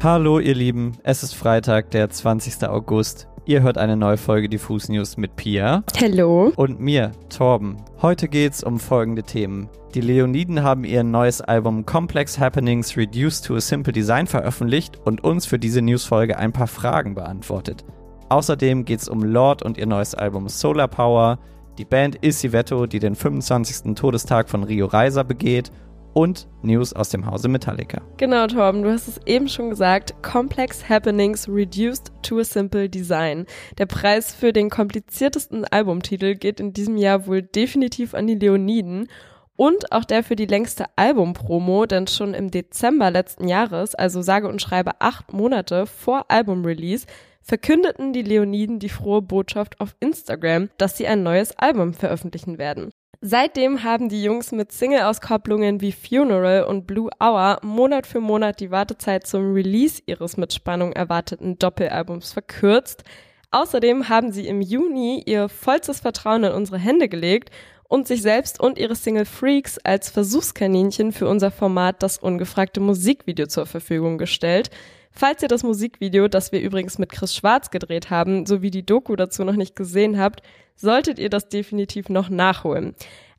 Hallo ihr Lieben, es ist Freitag, der 20. August. Ihr hört eine neue Folge Diffus News mit Pia. Hallo. Und mir, Torben. Heute geht's um folgende Themen. Die Leoniden haben ihr neues Album Complex Happenings Reduced to a Simple Design veröffentlicht und uns für diese Newsfolge ein paar Fragen beantwortet. Außerdem geht's um Lord und ihr neues Album Solar Power, die Band Isivetto, die den 25. Todestag von Rio Reiser begeht und News aus dem Hause Metallica. Genau, Torben, du hast es eben schon gesagt. Complex Happenings Reduced to a Simple Design. Der Preis für den kompliziertesten Albumtitel geht in diesem Jahr wohl definitiv an die Leoniden. Und auch der für die längste Albumpromo, denn schon im Dezember letzten Jahres, also sage und schreibe acht Monate vor Albumrelease, verkündeten die Leoniden die frohe Botschaft auf Instagram, dass sie ein neues Album veröffentlichen werden. Seitdem haben die Jungs mit Single-Auskopplungen wie Funeral und Blue Hour Monat für Monat die Wartezeit zum Release ihres mit Spannung erwarteten Doppelalbums verkürzt. Außerdem haben sie im Juni ihr vollstes Vertrauen in unsere Hände gelegt und sich selbst und ihre Single Freaks als Versuchskaninchen für unser Format das ungefragte Musikvideo zur Verfügung gestellt. Falls ihr das Musikvideo, das wir übrigens mit Chris Schwarz gedreht haben, sowie die Doku dazu noch nicht gesehen habt, solltet ihr das definitiv noch nachholen.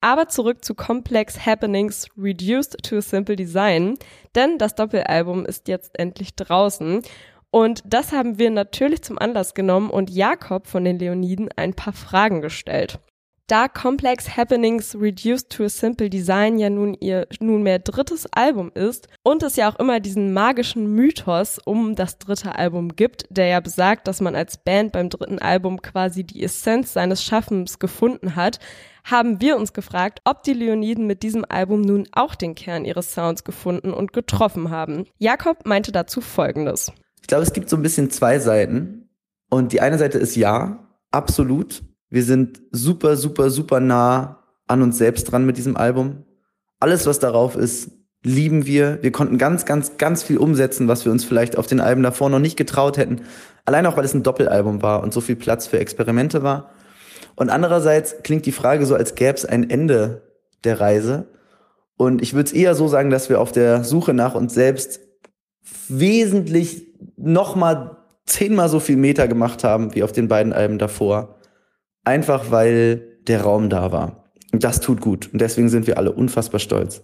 Aber zurück zu Complex Happenings Reduced to a Simple Design, denn das Doppelalbum ist jetzt endlich draußen. Und das haben wir natürlich zum Anlass genommen und Jakob von den Leoniden ein paar Fragen gestellt. Da Complex Happenings Reduced to a Simple Design ja nun ihr nunmehr drittes Album ist und es ja auch immer diesen magischen Mythos um das dritte Album gibt, der ja besagt, dass man als Band beim dritten Album quasi die Essenz seines Schaffens gefunden hat, haben wir uns gefragt, ob die Leoniden mit diesem Album nun auch den Kern ihres Sounds gefunden und getroffen haben. Jakob meinte dazu Folgendes. Ich glaube, es gibt so ein bisschen zwei Seiten. Und die eine Seite ist ja, absolut. Wir sind super, super, super nah an uns selbst dran mit diesem Album. Alles, was darauf ist, lieben wir. Wir konnten ganz, ganz, ganz viel umsetzen, was wir uns vielleicht auf den Alben davor noch nicht getraut hätten. Allein auch, weil es ein Doppelalbum war und so viel Platz für Experimente war. Und andererseits klingt die Frage so, als gäbe es ein Ende der Reise. Und ich würde es eher so sagen, dass wir auf der Suche nach uns selbst wesentlich nochmal zehnmal so viel Meter gemacht haben wie auf den beiden Alben davor. Einfach weil der Raum da war. Und das tut gut. Und deswegen sind wir alle unfassbar stolz.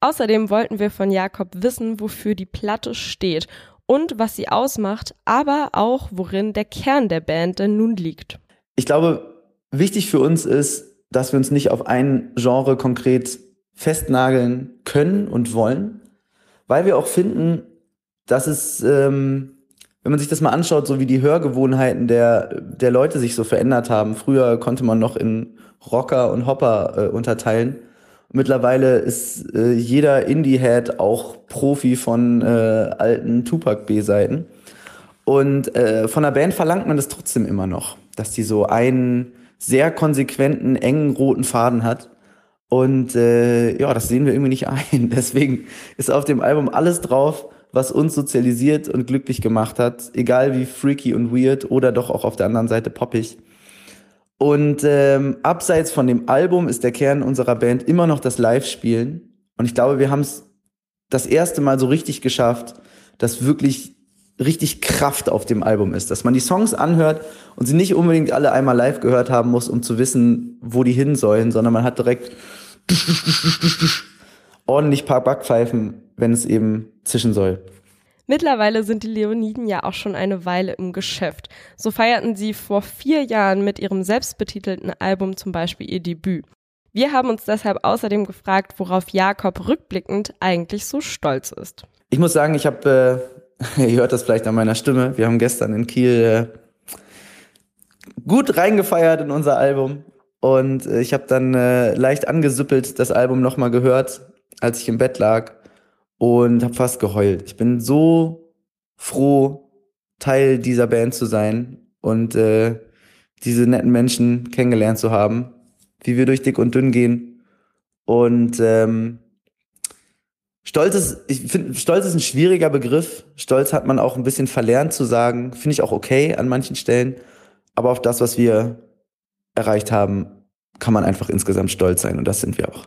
Außerdem wollten wir von Jakob wissen, wofür die Platte steht und was sie ausmacht, aber auch worin der Kern der Band denn nun liegt. Ich glaube, wichtig für uns ist, dass wir uns nicht auf ein Genre konkret festnageln können und wollen, weil wir auch finden, dass es ähm, wenn man sich das mal anschaut, so wie die Hörgewohnheiten der, der Leute sich so verändert haben. Früher konnte man noch in Rocker und Hopper äh, unterteilen. Mittlerweile ist äh, jeder Indie-Head auch Profi von äh, alten Tupac-B-Seiten. Und äh, von der Band verlangt man das trotzdem immer noch, dass die so einen sehr konsequenten, engen roten Faden hat. Und äh, ja, das sehen wir irgendwie nicht ein. Deswegen ist auf dem Album alles drauf, was uns sozialisiert und glücklich gemacht hat, egal wie freaky und weird oder doch auch auf der anderen Seite poppig. Und ähm, abseits von dem Album ist der Kern unserer Band immer noch das Live-Spielen. Und ich glaube, wir haben es das erste Mal so richtig geschafft, dass wirklich richtig Kraft auf dem Album ist, dass man die Songs anhört und sie nicht unbedingt alle einmal live gehört haben muss, um zu wissen, wo die hin sollen, sondern man hat direkt ordentlich paar Backpfeifen, wenn es eben zischen soll. Mittlerweile sind die Leoniden ja auch schon eine Weile im Geschäft. So feierten sie vor vier Jahren mit ihrem selbstbetitelten Album zum Beispiel ihr Debüt. Wir haben uns deshalb außerdem gefragt, worauf Jakob rückblickend eigentlich so stolz ist. Ich muss sagen, ich habe, äh, ihr hört das vielleicht an meiner Stimme, wir haben gestern in Kiel äh, gut reingefeiert in unser Album und äh, ich habe dann äh, leicht angesüppelt das Album nochmal gehört als ich im Bett lag und habe fast geheult. Ich bin so froh, Teil dieser Band zu sein und äh, diese netten Menschen kennengelernt zu haben, wie wir durch dick und dünn gehen. Und ähm, Stolz ist, ich finde, Stolz ist ein schwieriger Begriff. Stolz hat man auch ein bisschen verlernt zu sagen. Finde ich auch okay an manchen Stellen. Aber auf das, was wir erreicht haben, kann man einfach insgesamt stolz sein. Und das sind wir auch.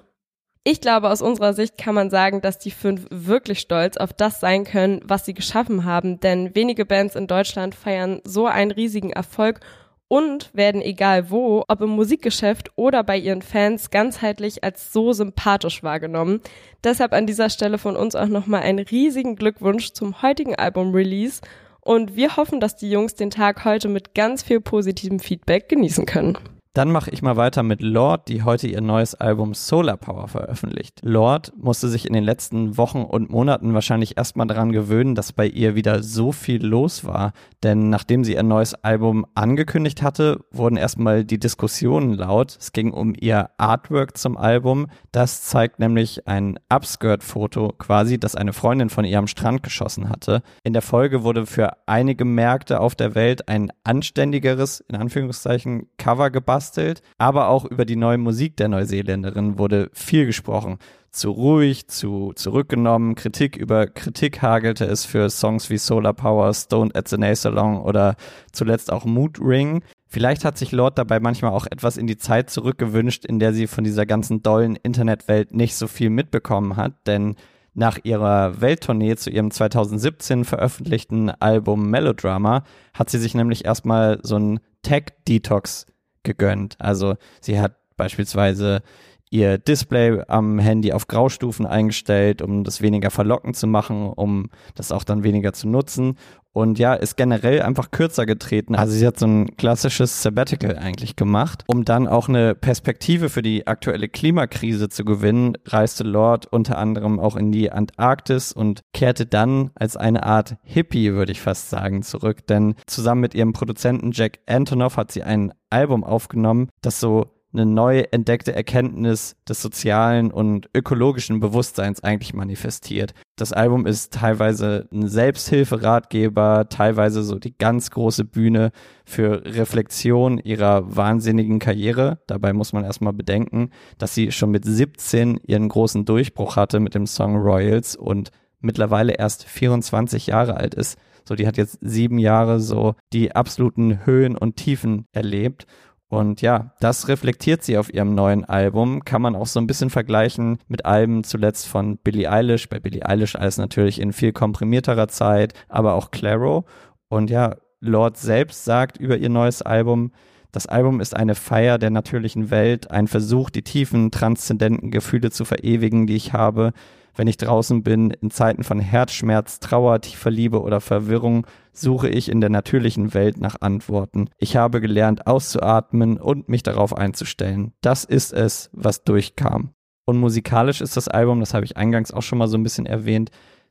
Ich glaube, aus unserer Sicht kann man sagen, dass die fünf wirklich stolz auf das sein können, was sie geschaffen haben, denn wenige Bands in Deutschland feiern so einen riesigen Erfolg und werden egal wo, ob im Musikgeschäft oder bei ihren Fans ganzheitlich als so sympathisch wahrgenommen. Deshalb an dieser Stelle von uns auch nochmal einen riesigen Glückwunsch zum heutigen Album-Release und wir hoffen, dass die Jungs den Tag heute mit ganz viel positivem Feedback genießen können. Dann mache ich mal weiter mit Lord, die heute ihr neues Album Solar Power veröffentlicht. Lord musste sich in den letzten Wochen und Monaten wahrscheinlich erstmal daran gewöhnen, dass bei ihr wieder so viel los war. Denn nachdem sie ihr neues Album angekündigt hatte, wurden erstmal die Diskussionen laut. Es ging um ihr Artwork zum Album. Das zeigt nämlich ein Upskirt-Foto quasi, das eine Freundin von ihr am Strand geschossen hatte. In der Folge wurde für einige Märkte auf der Welt ein anständigeres, in Anführungszeichen, Cover gebastelt gebastelt, aber auch über die neue Musik der Neuseeländerin wurde viel gesprochen. Zu ruhig, zu zurückgenommen, Kritik über Kritik hagelte es für Songs wie Solar Power, Stoned at the Nace Along oder zuletzt auch Mood Ring. Vielleicht hat sich Lord dabei manchmal auch etwas in die Zeit zurückgewünscht, in der sie von dieser ganzen dollen Internetwelt nicht so viel mitbekommen hat, denn nach ihrer Welttournee zu ihrem 2017 veröffentlichten Album Melodrama hat sie sich nämlich erstmal so ein Tech-Detox gegönnt. Also sie hat beispielsweise ihr Display am Handy auf Graustufen eingestellt, um das weniger verlockend zu machen, um das auch dann weniger zu nutzen. Und ja, ist generell einfach kürzer getreten. Also sie hat so ein klassisches Sabbatical eigentlich gemacht. Um dann auch eine Perspektive für die aktuelle Klimakrise zu gewinnen, reiste Lord unter anderem auch in die Antarktis und kehrte dann als eine Art Hippie, würde ich fast sagen, zurück. Denn zusammen mit ihrem Produzenten Jack Antonoff hat sie ein Album aufgenommen, das so eine neu entdeckte Erkenntnis des sozialen und ökologischen Bewusstseins eigentlich manifestiert. Das Album ist teilweise ein Selbsthilferatgeber, teilweise so die ganz große Bühne für Reflexion ihrer wahnsinnigen Karriere. Dabei muss man erstmal bedenken, dass sie schon mit 17 ihren großen Durchbruch hatte mit dem Song Royals und mittlerweile erst 24 Jahre alt ist. So, die hat jetzt sieben Jahre so die absoluten Höhen und Tiefen erlebt und ja, das reflektiert sie auf ihrem neuen Album. Kann man auch so ein bisschen vergleichen mit Alben zuletzt von Billie Eilish. Bei Billie Eilish alles natürlich in viel komprimierterer Zeit, aber auch Claro. Und ja, Lord selbst sagt über ihr neues Album, das Album ist eine Feier der natürlichen Welt, ein Versuch, die tiefen, transzendenten Gefühle zu verewigen, die ich habe, wenn ich draußen bin, in Zeiten von Herzschmerz, Trauer, tiefer Liebe oder Verwirrung, suche ich in der natürlichen Welt nach Antworten. Ich habe gelernt, auszuatmen und mich darauf einzustellen. Das ist es, was durchkam. Und musikalisch ist das Album, das habe ich eingangs auch schon mal so ein bisschen erwähnt,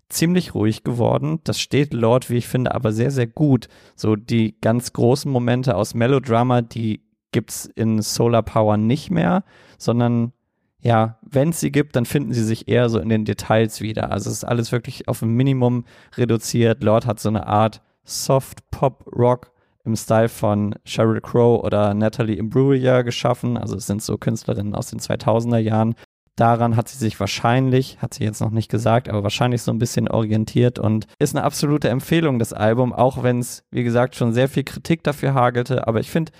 ziemlich ruhig geworden. Das steht Lord, wie ich finde, aber sehr, sehr gut. So die ganz großen Momente aus Melodrama, die gibt's in Solar Power nicht mehr, sondern ja, wenn es sie gibt, dann finden sie sich eher so in den Details wieder. Also es ist alles wirklich auf ein Minimum reduziert. Lord hat so eine Art Soft Pop Rock im Style von Sheryl Crow oder Natalie Imbruglia geschaffen. Also es sind so Künstlerinnen aus den 2000er Jahren. Daran hat sie sich wahrscheinlich, hat sie jetzt noch nicht gesagt, aber wahrscheinlich so ein bisschen orientiert und ist eine absolute Empfehlung, das Album, auch wenn es, wie gesagt, schon sehr viel Kritik dafür hagelte. Aber ich finde,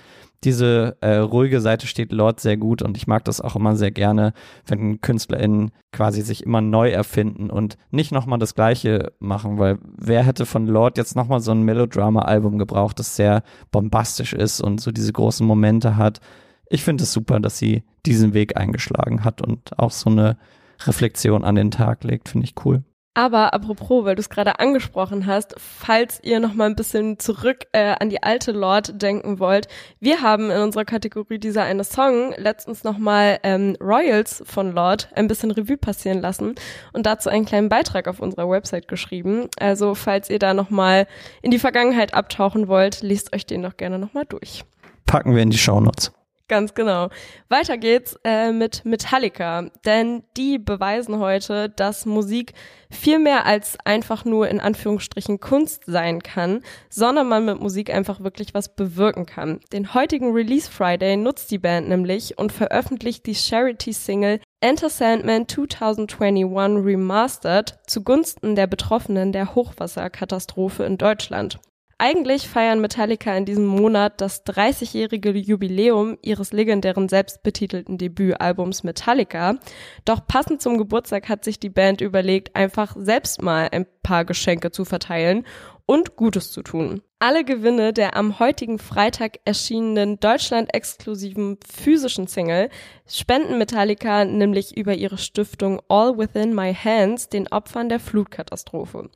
diese äh, ruhige Seite steht Lord sehr gut und ich mag das auch immer sehr gerne, wenn KünstlerInnen quasi sich immer neu erfinden und nicht nochmal das Gleiche machen, weil wer hätte von Lord jetzt nochmal so ein Melodrama-Album gebraucht, das sehr bombastisch ist und so diese großen Momente hat. Ich finde es super, dass sie diesen Weg eingeschlagen hat und auch so eine Reflexion an den Tag legt, finde ich cool. Aber apropos, weil du es gerade angesprochen hast, falls ihr noch mal ein bisschen zurück äh, an die alte Lord denken wollt, wir haben in unserer Kategorie dieser eine Song letztens noch mal ähm, Royals von Lord ein bisschen Revue passieren lassen und dazu einen kleinen Beitrag auf unserer Website geschrieben. Also falls ihr da noch mal in die Vergangenheit abtauchen wollt, liest euch den doch gerne noch mal durch. Packen wir in die Shownotes. Ganz genau. Weiter geht's äh, mit Metallica, denn die beweisen heute, dass Musik viel mehr als einfach nur in Anführungsstrichen Kunst sein kann, sondern man mit Musik einfach wirklich was bewirken kann. Den heutigen Release Friday nutzt die Band nämlich und veröffentlicht die Charity-Single Enter Sandman 2021 Remastered zugunsten der Betroffenen der Hochwasserkatastrophe in Deutschland. Eigentlich feiern Metallica in diesem Monat das 30-jährige Jubiläum ihres legendären selbstbetitelten Debütalbums Metallica. Doch passend zum Geburtstag hat sich die Band überlegt, einfach selbst mal ein paar Geschenke zu verteilen und Gutes zu tun. Alle Gewinne der am heutigen Freitag erschienenen deutschland-exklusiven physischen Single spenden Metallica nämlich über ihre Stiftung All Within My Hands den Opfern der Flutkatastrophe.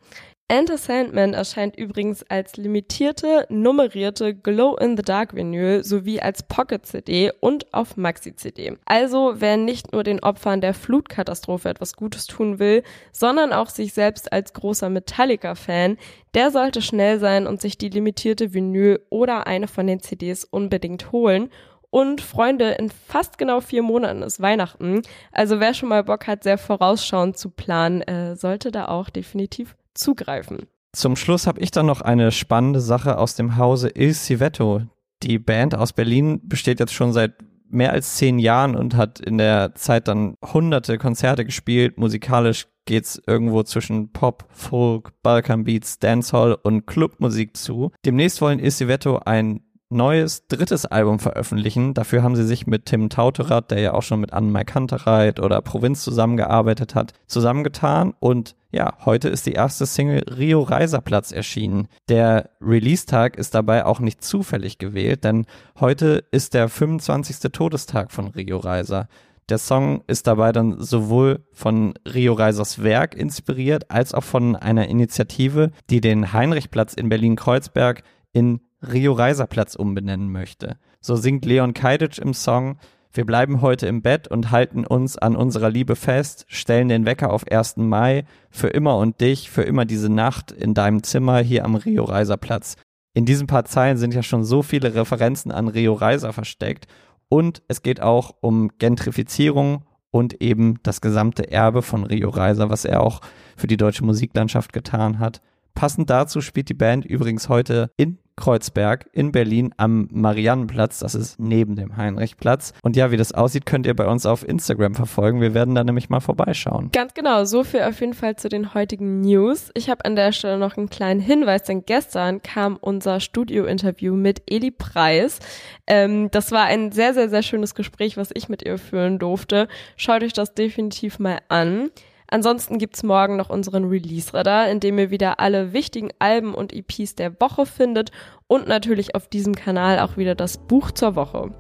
Enter Sandman erscheint übrigens als limitierte, nummerierte Glow-in-the-Dark-Vinyl sowie als Pocket-CD und auf Maxi-CD. Also, wer nicht nur den Opfern der Flutkatastrophe etwas Gutes tun will, sondern auch sich selbst als großer Metallica-Fan, der sollte schnell sein und sich die limitierte Vinyl oder eine von den CDs unbedingt holen und Freunde, in fast genau vier Monaten ist Weihnachten. Also wer schon mal Bock hat, sehr vorausschauend zu planen, äh, sollte da auch definitiv zugreifen. Zum Schluss habe ich dann noch eine spannende Sache aus dem Hause Il Civetto. Die Band aus Berlin besteht jetzt schon seit mehr als zehn Jahren und hat in der Zeit dann hunderte Konzerte gespielt. Musikalisch geht's irgendwo zwischen Pop, Folk, Balkan Beats, Dancehall und Clubmusik zu. Demnächst wollen Il Civetto ein neues drittes Album veröffentlichen. Dafür haben sie sich mit Tim Tauterath, der ja auch schon mit Anne Kantereit oder Provinz zusammengearbeitet hat, zusammengetan und ja, heute ist die erste Single Rio Reiserplatz erschienen. Der Release-Tag ist dabei auch nicht zufällig gewählt, denn heute ist der 25. Todestag von Rio Reiser. Der Song ist dabei dann sowohl von Rio Reisers Werk inspiriert, als auch von einer Initiative, die den Heinrichplatz in Berlin-Kreuzberg in Rio Reiserplatz umbenennen möchte. So singt Leon Keidic im Song, wir bleiben heute im Bett und halten uns an unserer Liebe fest, stellen den Wecker auf 1. Mai, für immer und dich, für immer diese Nacht in deinem Zimmer hier am Rio Reiserplatz. In diesen paar Zeilen sind ja schon so viele Referenzen an Rio Reiser versteckt und es geht auch um Gentrifizierung und eben das gesamte Erbe von Rio Reiser, was er auch für die deutsche Musiklandschaft getan hat. Passend dazu spielt die Band übrigens heute in Kreuzberg in Berlin am Mariannenplatz. Das ist neben dem Heinrichplatz. Und ja, wie das aussieht, könnt ihr bei uns auf Instagram verfolgen. Wir werden da nämlich mal vorbeischauen. Ganz genau. So viel auf jeden Fall zu den heutigen News. Ich habe an der Stelle noch einen kleinen Hinweis, denn gestern kam unser Studio-Interview mit Eli Preis. Ähm, das war ein sehr, sehr, sehr schönes Gespräch, was ich mit ihr führen durfte. Schaut euch das definitiv mal an. Ansonsten gibt's morgen noch unseren Release-Radar, in dem ihr wieder alle wichtigen Alben und EPs der Woche findet und natürlich auf diesem Kanal auch wieder das Buch zur Woche.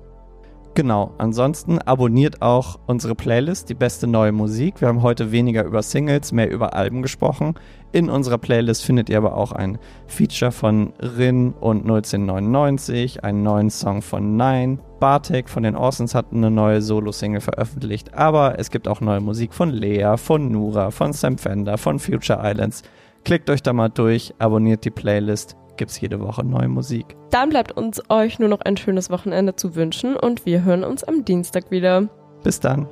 Genau, ansonsten abonniert auch unsere Playlist, die beste neue Musik. Wir haben heute weniger über Singles, mehr über Alben gesprochen. In unserer Playlist findet ihr aber auch ein Feature von Rin und 1999, einen neuen Song von Nine. Bartek von den Orsons hat eine neue Solo-Single veröffentlicht, aber es gibt auch neue Musik von Lea, von Nura, von Sam Fender, von Future Islands. Klickt euch da mal durch, abonniert die Playlist gibt es jede Woche neue Musik. Dann bleibt uns euch nur noch ein schönes Wochenende zu wünschen und wir hören uns am Dienstag wieder. Bis dann.